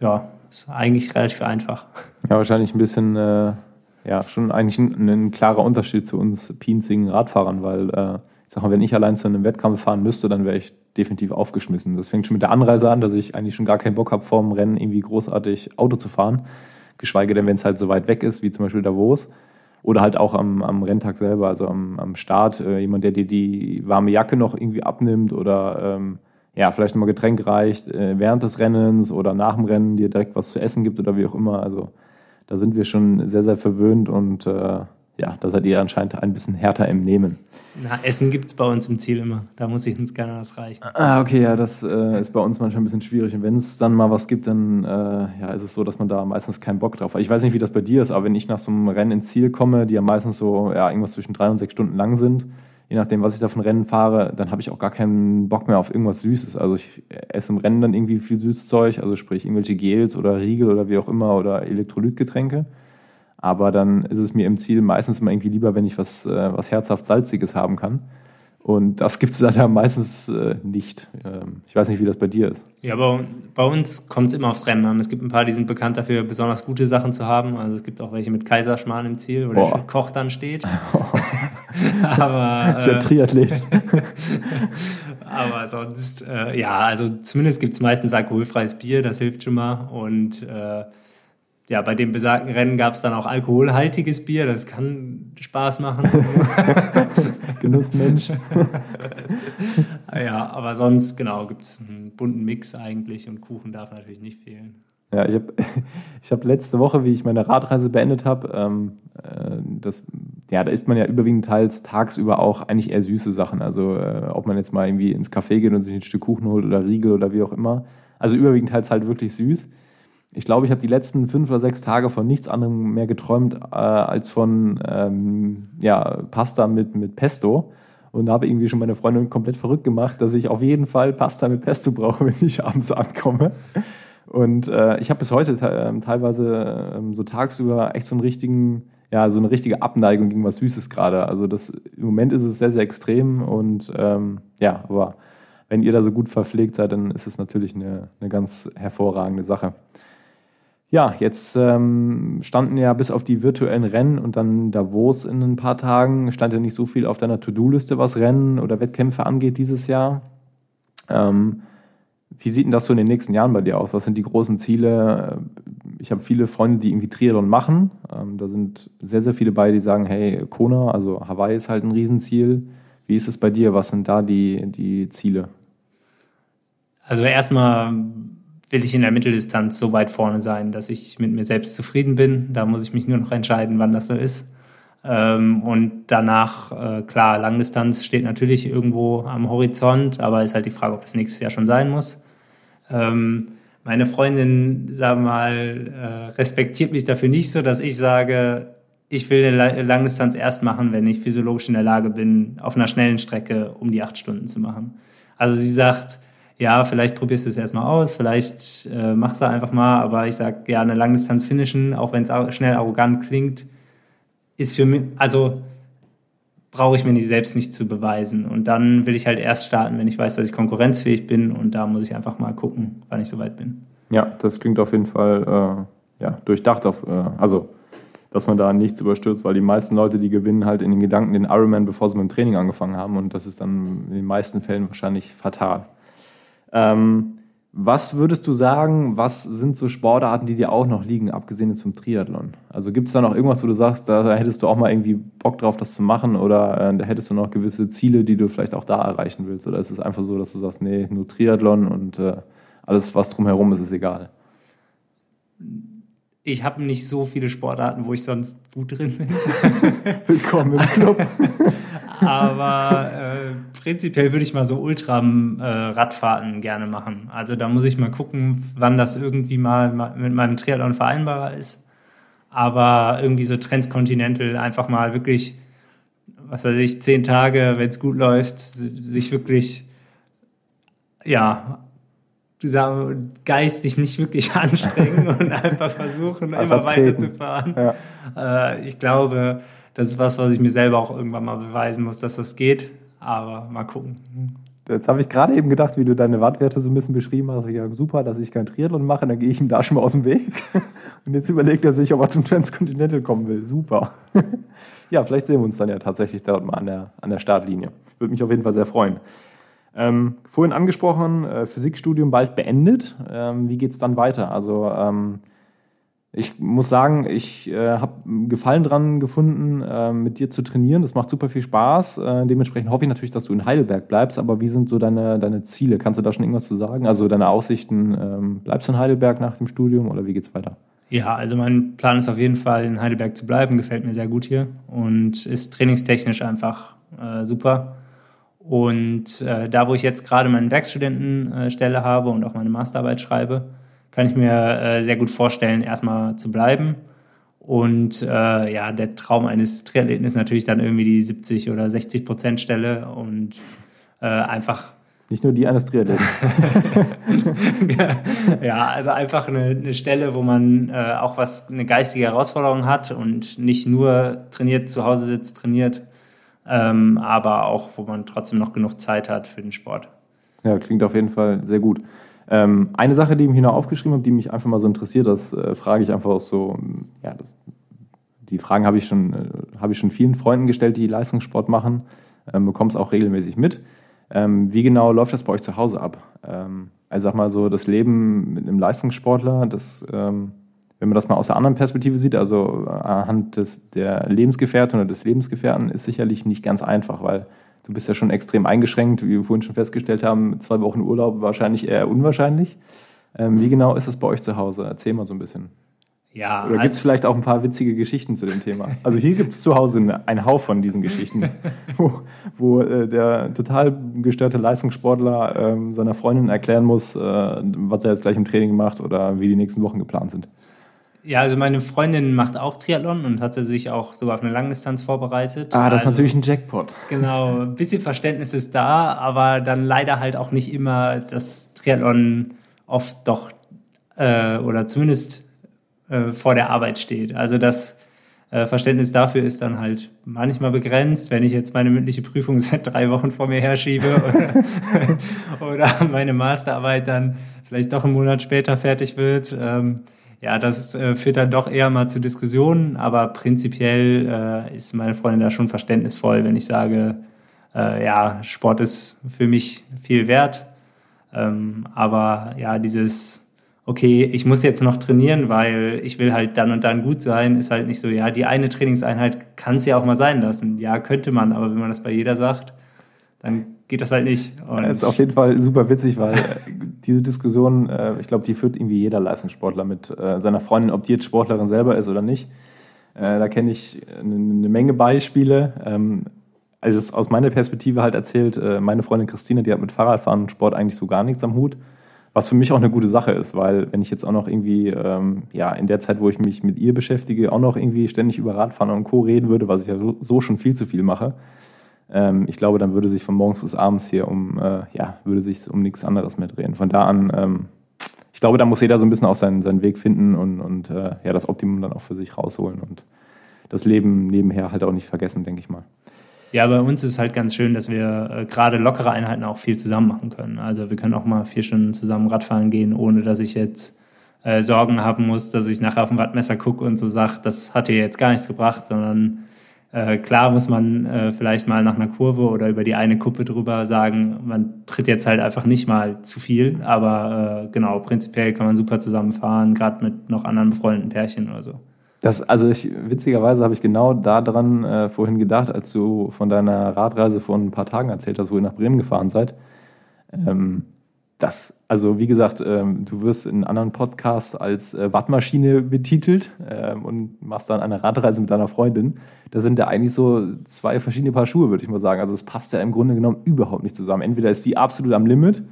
Speaker 2: ja, ist eigentlich relativ einfach.
Speaker 1: Ja, wahrscheinlich ein bisschen äh, ja, schon eigentlich ein, ein, klarer Unterschied zu uns pinzigen Radfahrern, weil äh, ich sag mal, wenn ich allein zu einem Wettkampf fahren müsste, dann wäre ich definitiv aufgeschmissen. Das fängt schon mit der Anreise an, dass ich eigentlich schon gar keinen Bock habe, vor dem Rennen irgendwie großartig Auto zu fahren. Geschweige denn, wenn es halt so weit weg ist, wie zum Beispiel Davos. Oder halt auch am, am Renntag selber, also am, am Start, äh, jemand, der dir die warme Jacke noch irgendwie abnimmt oder ähm, ja, vielleicht nochmal Getränk reicht äh, während des Rennens oder nach dem Rennen, dir direkt was zu essen gibt oder wie auch immer. Also da sind wir schon sehr, sehr verwöhnt und äh, ja, da seid ihr anscheinend ein bisschen härter im Nehmen.
Speaker 2: Na, Essen gibt es bei uns im Ziel immer. Da muss ich uns keiner was reichen.
Speaker 1: Ah, okay, ja, das äh, ist bei uns manchmal ein bisschen schwierig. Und wenn es dann mal was gibt, dann äh, ja, ist es so, dass man da meistens keinen Bock drauf hat. Ich weiß nicht, wie das bei dir ist, aber wenn ich nach so einem Rennen ins Ziel komme, die ja meistens so ja, irgendwas zwischen drei und sechs Stunden lang sind, je nachdem, was ich da von Rennen fahre, dann habe ich auch gar keinen Bock mehr auf irgendwas Süßes. Also ich esse im Rennen dann irgendwie viel Süßzeug, also sprich irgendwelche Gels oder Riegel oder wie auch immer oder Elektrolytgetränke. Aber dann ist es mir im Ziel meistens immer irgendwie lieber, wenn ich was, äh, was herzhaft Salziges haben kann. Und das gibt es leider meistens äh, nicht. Ähm, ich weiß nicht, wie das bei dir ist.
Speaker 2: Ja, aber bei uns kommt es immer aufs Rennen an. Es gibt ein paar, die sind bekannt dafür, besonders gute Sachen zu haben. Also es gibt auch welche mit Kaiserschmarrn im Ziel, wo Boah. der Koch dann steht.
Speaker 1: aber äh, Triathlet.
Speaker 2: aber sonst, äh, ja, also zumindest gibt es meistens alkoholfreies Bier, das hilft schon mal. Und äh, ja, bei dem besagten Rennen gab es dann auch alkoholhaltiges Bier, das kann Spaß machen.
Speaker 1: Genussmensch.
Speaker 2: ja, aber sonst, genau, gibt es einen bunten Mix eigentlich und Kuchen darf natürlich nicht fehlen.
Speaker 1: Ja, ich habe ich hab letzte Woche, wie ich meine Radreise beendet habe, ähm, äh, das, ja, da isst man ja überwiegend teils tagsüber auch eigentlich eher süße Sachen. Also äh, ob man jetzt mal irgendwie ins Café geht und sich ein Stück Kuchen holt oder Riegel oder wie auch immer. Also überwiegend teils halt wirklich süß. Ich glaube, ich habe die letzten fünf oder sechs Tage von nichts anderem mehr geträumt äh, als von ähm, ja, Pasta mit, mit Pesto. Und habe irgendwie schon meine Freundin komplett verrückt gemacht, dass ich auf jeden Fall Pasta mit Pesto brauche, wenn ich abends ankomme. Und äh, ich habe bis heute äh, teilweise äh, so tagsüber echt so einen richtigen, ja, so eine richtige Abneigung gegen was Süßes gerade. Also das im Moment ist es sehr, sehr extrem und ähm, ja, aber wenn ihr da so gut verpflegt seid, dann ist es natürlich eine, eine ganz hervorragende Sache. Ja, jetzt ähm, standen ja bis auf die virtuellen Rennen und dann Davos in ein paar Tagen, stand ja nicht so viel auf deiner To-Do-Liste, was Rennen oder Wettkämpfe angeht dieses Jahr. Ähm, wie sieht denn das so in den nächsten Jahren bei dir aus? Was sind die großen Ziele? Ich habe viele Freunde, die irgendwie Triathlon machen. Ähm, da sind sehr, sehr viele bei, die sagen, hey, Kona, also Hawaii ist halt ein Riesenziel. Wie ist es bei dir? Was sind da die, die Ziele?
Speaker 2: Also erstmal will ich in der Mitteldistanz so weit vorne sein, dass ich mit mir selbst zufrieden bin. Da muss ich mich nur noch entscheiden, wann das so ist. Ähm, und danach, äh, klar, Langdistanz steht natürlich irgendwo am Horizont, aber ist halt die Frage, ob das nächstes Jahr schon sein muss. Ähm, meine Freundin, sagen wir mal, äh, respektiert mich dafür nicht so, dass ich sage, ich will eine Langdistanz erst machen, wenn ich physiologisch in der Lage bin, auf einer schnellen Strecke um die acht Stunden zu machen. Also sie sagt, ja, vielleicht probierst du es erstmal aus, vielleicht äh, machst du einfach mal, aber ich sage, ja, eine Langdistanz finishen, auch wenn es schnell arrogant klingt, ist für mich, also brauche ich mir nicht selbst nicht zu beweisen. Und dann will ich halt erst starten, wenn ich weiß, dass ich konkurrenzfähig bin und da muss ich einfach mal gucken, wann ich soweit bin.
Speaker 1: Ja, das klingt auf jeden Fall äh, ja, durchdacht, auf, äh, also dass man da nichts überstürzt, weil die meisten Leute, die gewinnen halt in den Gedanken den Ironman, bevor sie mit dem Training angefangen haben und das ist dann in den meisten Fällen wahrscheinlich fatal. Ähm, was würdest du sagen, was sind so Sportarten, die dir auch noch liegen, abgesehen jetzt vom Triathlon? Also gibt es da noch irgendwas, wo du sagst, da hättest du auch mal irgendwie Bock drauf, das zu machen oder äh, da hättest du noch gewisse Ziele, die du vielleicht auch da erreichen willst? Oder ist es einfach so, dass du sagst, nee, nur Triathlon und äh, alles, was drumherum ist, ist egal?
Speaker 2: Ich habe nicht so viele Sportarten, wo ich sonst gut drin bin.
Speaker 1: Willkommen im Club.
Speaker 2: Aber äh, prinzipiell würde ich mal so Ultra-Radfahrten äh, gerne machen. Also da muss ich mal gucken, wann das irgendwie mal mit meinem Triathlon vereinbarbar ist. Aber irgendwie so Transcontinental einfach mal wirklich, was weiß ich, zehn Tage, wenn es gut läuft, sich wirklich, ja, geistig nicht wirklich anstrengen und einfach versuchen, einfach immer weiterzufahren. Ja. Äh, ich glaube, das ist was, was ich mir selber auch irgendwann mal beweisen muss, dass das geht. Aber mal gucken.
Speaker 1: Jetzt habe ich gerade eben gedacht, wie du deine Wattwerte so ein bisschen beschrieben hast. Ja, super, dass ich kein Triathlon mache, dann gehe ich ihm da schon mal aus dem Weg. Und jetzt überlegt er sich, ob er zum Transcontinental kommen will. Super. Ja, vielleicht sehen wir uns dann ja tatsächlich dort mal an der, an der Startlinie. Würde mich auf jeden Fall sehr freuen. Ähm, vorhin angesprochen, äh, Physikstudium bald beendet. Ähm, wie geht es dann weiter? Also ähm, ich muss sagen, ich äh, habe Gefallen dran gefunden, äh, mit dir zu trainieren. Das macht super viel Spaß. Äh, dementsprechend hoffe ich natürlich, dass du in Heidelberg bleibst. Aber wie sind so deine, deine Ziele? Kannst du da schon irgendwas zu sagen? Also deine Aussichten, ähm, bleibst du in Heidelberg nach dem Studium oder wie geht's weiter?
Speaker 2: Ja, also mein Plan ist auf jeden Fall in Heidelberg zu bleiben. Gefällt mir sehr gut hier und ist trainingstechnisch einfach äh, super. Und äh, da, wo ich jetzt gerade meine Werkstudentenstelle habe und auch meine Masterarbeit schreibe, kann ich mir äh, sehr gut vorstellen, erstmal zu bleiben. Und äh, ja, der Traum eines Triathleten ist natürlich dann irgendwie die 70 oder 60 Prozent Stelle und äh, einfach.
Speaker 1: Nicht nur die eines Triathleten.
Speaker 2: ja, also einfach eine, eine Stelle, wo man äh, auch was eine geistige Herausforderung hat und nicht nur trainiert, zu Hause sitzt, trainiert, ähm, aber auch, wo man trotzdem noch genug Zeit hat für den Sport.
Speaker 1: Ja, klingt auf jeden Fall sehr gut. Ähm, eine Sache, die ich mir noch aufgeschrieben habe, die mich einfach mal so interessiert, das äh, frage ich einfach auch so, ja, das, die Fragen habe ich, schon, äh, habe ich schon vielen Freunden gestellt, die Leistungssport machen, ähm, bekomme es auch regelmäßig mit. Ähm, wie genau läuft das bei euch zu Hause ab? Ähm, also sag mal so, das Leben mit einem Leistungssportler, das, ähm, wenn man das mal aus der anderen Perspektive sieht, also äh, anhand des, der Lebensgefährtin oder des Lebensgefährten, ist sicherlich nicht ganz einfach, weil Du bist ja schon extrem eingeschränkt, wie wir vorhin schon festgestellt haben, zwei Wochen Urlaub wahrscheinlich eher unwahrscheinlich. Ähm, wie genau ist das bei euch zu Hause? Erzähl mal so ein bisschen. Ja, Oder gibt es vielleicht auch ein paar witzige Geschichten zu dem Thema? Also hier gibt es zu Hause einen Haufen von diesen Geschichten, wo, wo äh, der total gestörte Leistungssportler äh, seiner Freundin erklären muss, äh, was er jetzt gleich im Training macht oder wie die nächsten Wochen geplant sind.
Speaker 2: Ja, also meine Freundin macht auch Triathlon und hat sich auch sogar auf eine Langdistanz vorbereitet.
Speaker 1: Ah, das
Speaker 2: also,
Speaker 1: ist natürlich ein Jackpot.
Speaker 2: Genau, ein bisschen Verständnis ist da, aber dann leider halt auch nicht immer das Triathlon oft doch äh, oder zumindest äh, vor der Arbeit steht. Also das äh, Verständnis dafür ist dann halt manchmal begrenzt, wenn ich jetzt meine mündliche Prüfung seit drei Wochen vor mir herschiebe oder, oder meine Masterarbeit dann vielleicht doch einen Monat später fertig wird. Ähm, ja, das äh, führt dann doch eher mal zu Diskussionen, aber prinzipiell äh, ist meine Freundin da schon verständnisvoll, wenn ich sage, äh, ja, Sport ist für mich viel wert. Ähm, aber ja, dieses, okay, ich muss jetzt noch trainieren, weil ich will halt dann und dann gut sein, ist halt nicht so, ja, die eine Trainingseinheit kann es ja auch mal sein lassen. Ja, könnte man, aber wenn man das bei jeder sagt, dann geht das halt nicht.
Speaker 1: Und das ist auf jeden Fall super witzig, weil äh, diese Diskussion, äh, ich glaube, die führt irgendwie jeder Leistungssportler mit äh, seiner Freundin, ob die jetzt Sportlerin selber ist oder nicht. da kenne ich eine Menge Beispiele. Ähm, also es aus meiner Perspektive halt erzählt, meine Freundin Christine, die hat mit Fahrradfahren und Sport eigentlich so gar nichts am Hut. Was für mich auch eine gute Sache ist, weil wenn ich jetzt auch noch irgendwie, ähm, ja, in der Zeit, wo ich mich mit ihr beschäftige, auch noch irgendwie ständig über Radfahren und Co. reden würde, was ich ja so schon viel zu viel mache, ähm, ich glaube, dann würde sich von morgens bis abends hier um, äh, ja, würde sich um nichts anderes mehr drehen. Von da an, ähm, ich glaube, da muss jeder so ein bisschen auch seinen, seinen Weg finden und, und äh, ja, das Optimum dann auch für sich rausholen und das Leben nebenher halt auch nicht vergessen, denke ich mal.
Speaker 2: Ja, bei uns ist halt ganz schön, dass wir äh, gerade lockere Einheiten auch viel zusammen machen können. Also wir können auch mal vier Stunden zusammen Radfahren gehen, ohne dass ich jetzt äh, Sorgen haben muss, dass ich nachher auf dem Wattmesser gucke und so sage, das hat dir jetzt gar nichts gebracht, sondern äh, klar muss man äh, vielleicht mal nach einer Kurve oder über die eine Kuppe drüber sagen, man tritt jetzt halt einfach nicht mal zu viel, aber äh, genau, prinzipiell kann man super zusammenfahren, gerade mit noch anderen befreundeten Pärchen oder so.
Speaker 1: Das, also ich, witzigerweise habe ich genau daran äh, vorhin gedacht, als du von deiner Radreise vor ein paar Tagen erzählt hast, wo ihr nach Bremen gefahren seid. Ähm, das, also wie gesagt, ähm, du wirst in anderen Podcasts als äh, Wattmaschine betitelt ähm, und machst dann eine Radreise mit deiner Freundin. Das sind ja eigentlich so zwei verschiedene Paar Schuhe, würde ich mal sagen. Also es passt ja im Grunde genommen überhaupt nicht zusammen. Entweder ist sie absolut am Limit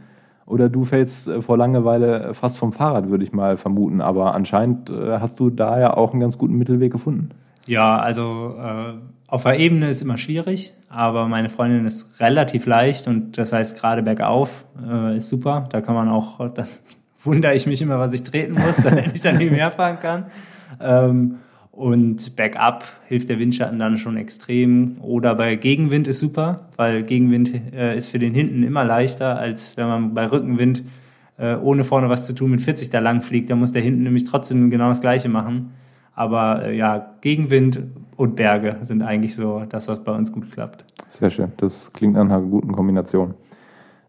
Speaker 1: oder du fällst äh, vor Langeweile fast vom Fahrrad, würde ich mal vermuten. Aber anscheinend äh, hast du da ja auch einen ganz guten Mittelweg gefunden.
Speaker 2: Ja, also äh, auf der Ebene ist immer schwierig, aber meine Freundin ist relativ leicht und das heißt gerade bergauf äh, ist super. Da kann man auch, da wundere ich mich immer, was ich treten muss, damit ich dann mehr fahren kann. Ähm, und bergab hilft der Windschatten dann schon extrem. Oder bei Gegenwind ist super, weil Gegenwind äh, ist für den hinten immer leichter, als wenn man bei Rückenwind äh, ohne vorne was zu tun mit 40 da lang fliegt. Da muss der hinten nämlich trotzdem genau das Gleiche machen. Aber äh, ja, Gegenwind und Berge sind eigentlich so das, was bei uns gut klappt.
Speaker 1: Sehr schön. Das klingt nach einer guten Kombination.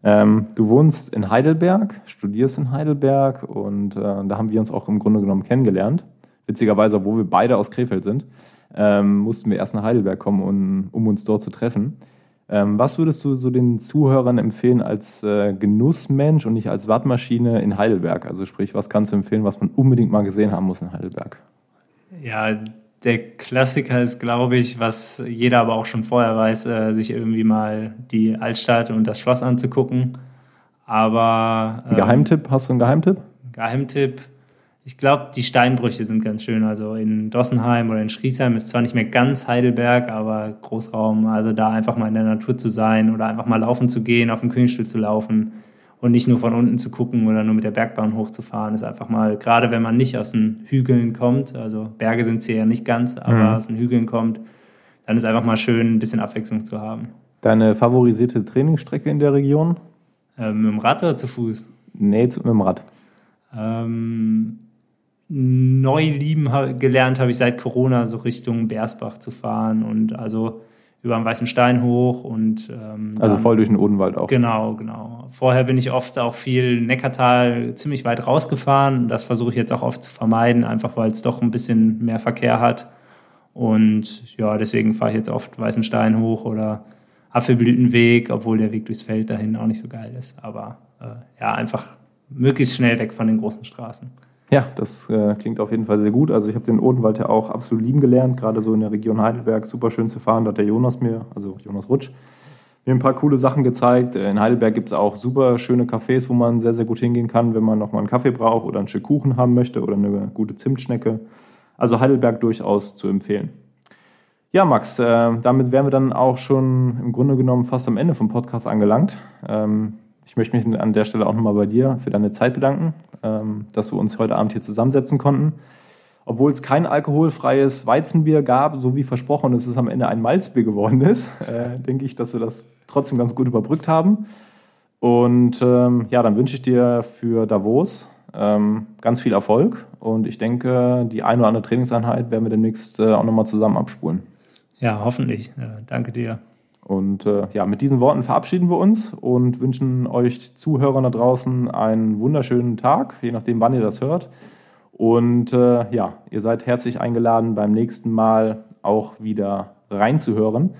Speaker 1: Ähm, du wohnst in Heidelberg, studierst in Heidelberg und äh, da haben wir uns auch im Grunde genommen kennengelernt. Witzigerweise, obwohl wir beide aus Krefeld sind, ähm, mussten wir erst nach Heidelberg kommen, um, um uns dort zu treffen. Ähm, was würdest du so den Zuhörern empfehlen als äh, Genussmensch und nicht als Wattmaschine in Heidelberg? Also sprich, was kannst du empfehlen, was man unbedingt mal gesehen haben muss in Heidelberg?
Speaker 2: Ja, der Klassiker ist, glaube ich, was jeder aber auch schon vorher weiß, äh, sich irgendwie mal die Altstadt und das Schloss anzugucken. Aber.
Speaker 1: Ähm, Geheimtipp? Hast du einen Geheimtipp?
Speaker 2: Geheimtipp. Ich glaube, die Steinbrüche sind ganz schön. Also in Dossenheim oder in Schriesheim ist zwar nicht mehr ganz Heidelberg, aber Großraum. Also da einfach mal in der Natur zu sein oder einfach mal laufen zu gehen, auf dem Königstuhl zu laufen und nicht nur von unten zu gucken oder nur mit der Bergbahn hochzufahren, ist einfach mal, gerade wenn man nicht aus den Hügeln kommt, also Berge sind sie ja nicht ganz, aber mhm. aus den Hügeln kommt, dann ist einfach mal schön, ein bisschen Abwechslung zu haben.
Speaker 1: Deine favorisierte Trainingsstrecke in der Region?
Speaker 2: Ähm, mit dem Rad oder zu Fuß?
Speaker 1: Nee, mit dem Rad.
Speaker 2: Ähm, neu lieben gelernt habe ich seit Corona so Richtung Bersbach zu fahren und also über den Weißen Stein hoch und
Speaker 1: ähm, also voll durch den Odenwald auch.
Speaker 2: Genau, genau. Vorher bin ich oft auch viel Neckartal ziemlich weit rausgefahren. Das versuche ich jetzt auch oft zu vermeiden, einfach weil es doch ein bisschen mehr Verkehr hat. Und ja, deswegen fahre ich jetzt oft Weißen Stein hoch oder Apfelblütenweg, obwohl der Weg durchs Feld dahin auch nicht so geil ist. Aber äh, ja, einfach möglichst schnell weg von den großen Straßen.
Speaker 1: Ja, das äh, klingt auf jeden Fall sehr gut. Also ich habe den Odenwald ja auch absolut lieben gelernt, gerade so in der Region Heidelberg, super schön zu fahren. Da hat der Jonas mir, also Jonas Rutsch, mir ein paar coole Sachen gezeigt. In Heidelberg gibt es auch super schöne Cafés, wo man sehr, sehr gut hingehen kann, wenn man nochmal einen Kaffee braucht oder ein Stück Kuchen haben möchte oder eine gute Zimtschnecke. Also Heidelberg durchaus zu empfehlen. Ja, Max, äh, damit wären wir dann auch schon im Grunde genommen fast am Ende vom Podcast angelangt. Ähm, ich möchte mich an der Stelle auch nochmal bei dir für deine Zeit bedanken, ähm, dass wir uns heute Abend hier zusammensetzen konnten. Obwohl es kein alkoholfreies Weizenbier gab, so wie versprochen, dass es am Ende ein Malzbier geworden ist, äh, denke ich, dass wir das trotzdem ganz gut überbrückt haben. Und ähm, ja, dann wünsche ich dir für Davos ähm, ganz viel Erfolg und ich denke, die eine oder andere Trainingseinheit werden wir demnächst äh, auch nochmal zusammen abspulen.
Speaker 2: Ja, hoffentlich. Äh, danke dir.
Speaker 1: Und äh, ja, mit diesen Worten verabschieden wir uns und wünschen euch Zuhörern da draußen einen wunderschönen Tag, je nachdem, wann ihr das hört. Und äh, ja, ihr seid herzlich eingeladen, beim nächsten Mal auch wieder reinzuhören.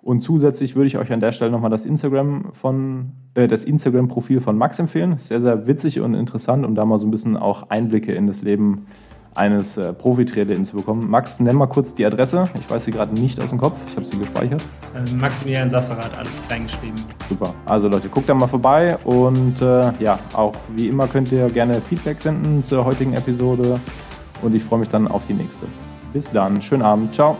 Speaker 1: Und zusätzlich würde ich euch an der Stelle nochmal das Instagram von äh, das Instagram-Profil von Max empfehlen. Sehr, sehr witzig und interessant, um da mal so ein bisschen auch Einblicke in das Leben eines äh, Profi-Trader hinzubekommen. Max, nenn mal kurz die Adresse. Ich weiß sie gerade nicht aus dem Kopf. Ich habe sie gespeichert.
Speaker 2: Äh, Maximilian Sasserath, alles klein geschrieben.
Speaker 1: Super. Also Leute, guckt da mal vorbei und äh, ja, auch wie immer könnt ihr gerne Feedback senden zur heutigen Episode und ich freue mich dann auf die nächste. Bis dann, schönen Abend, ciao.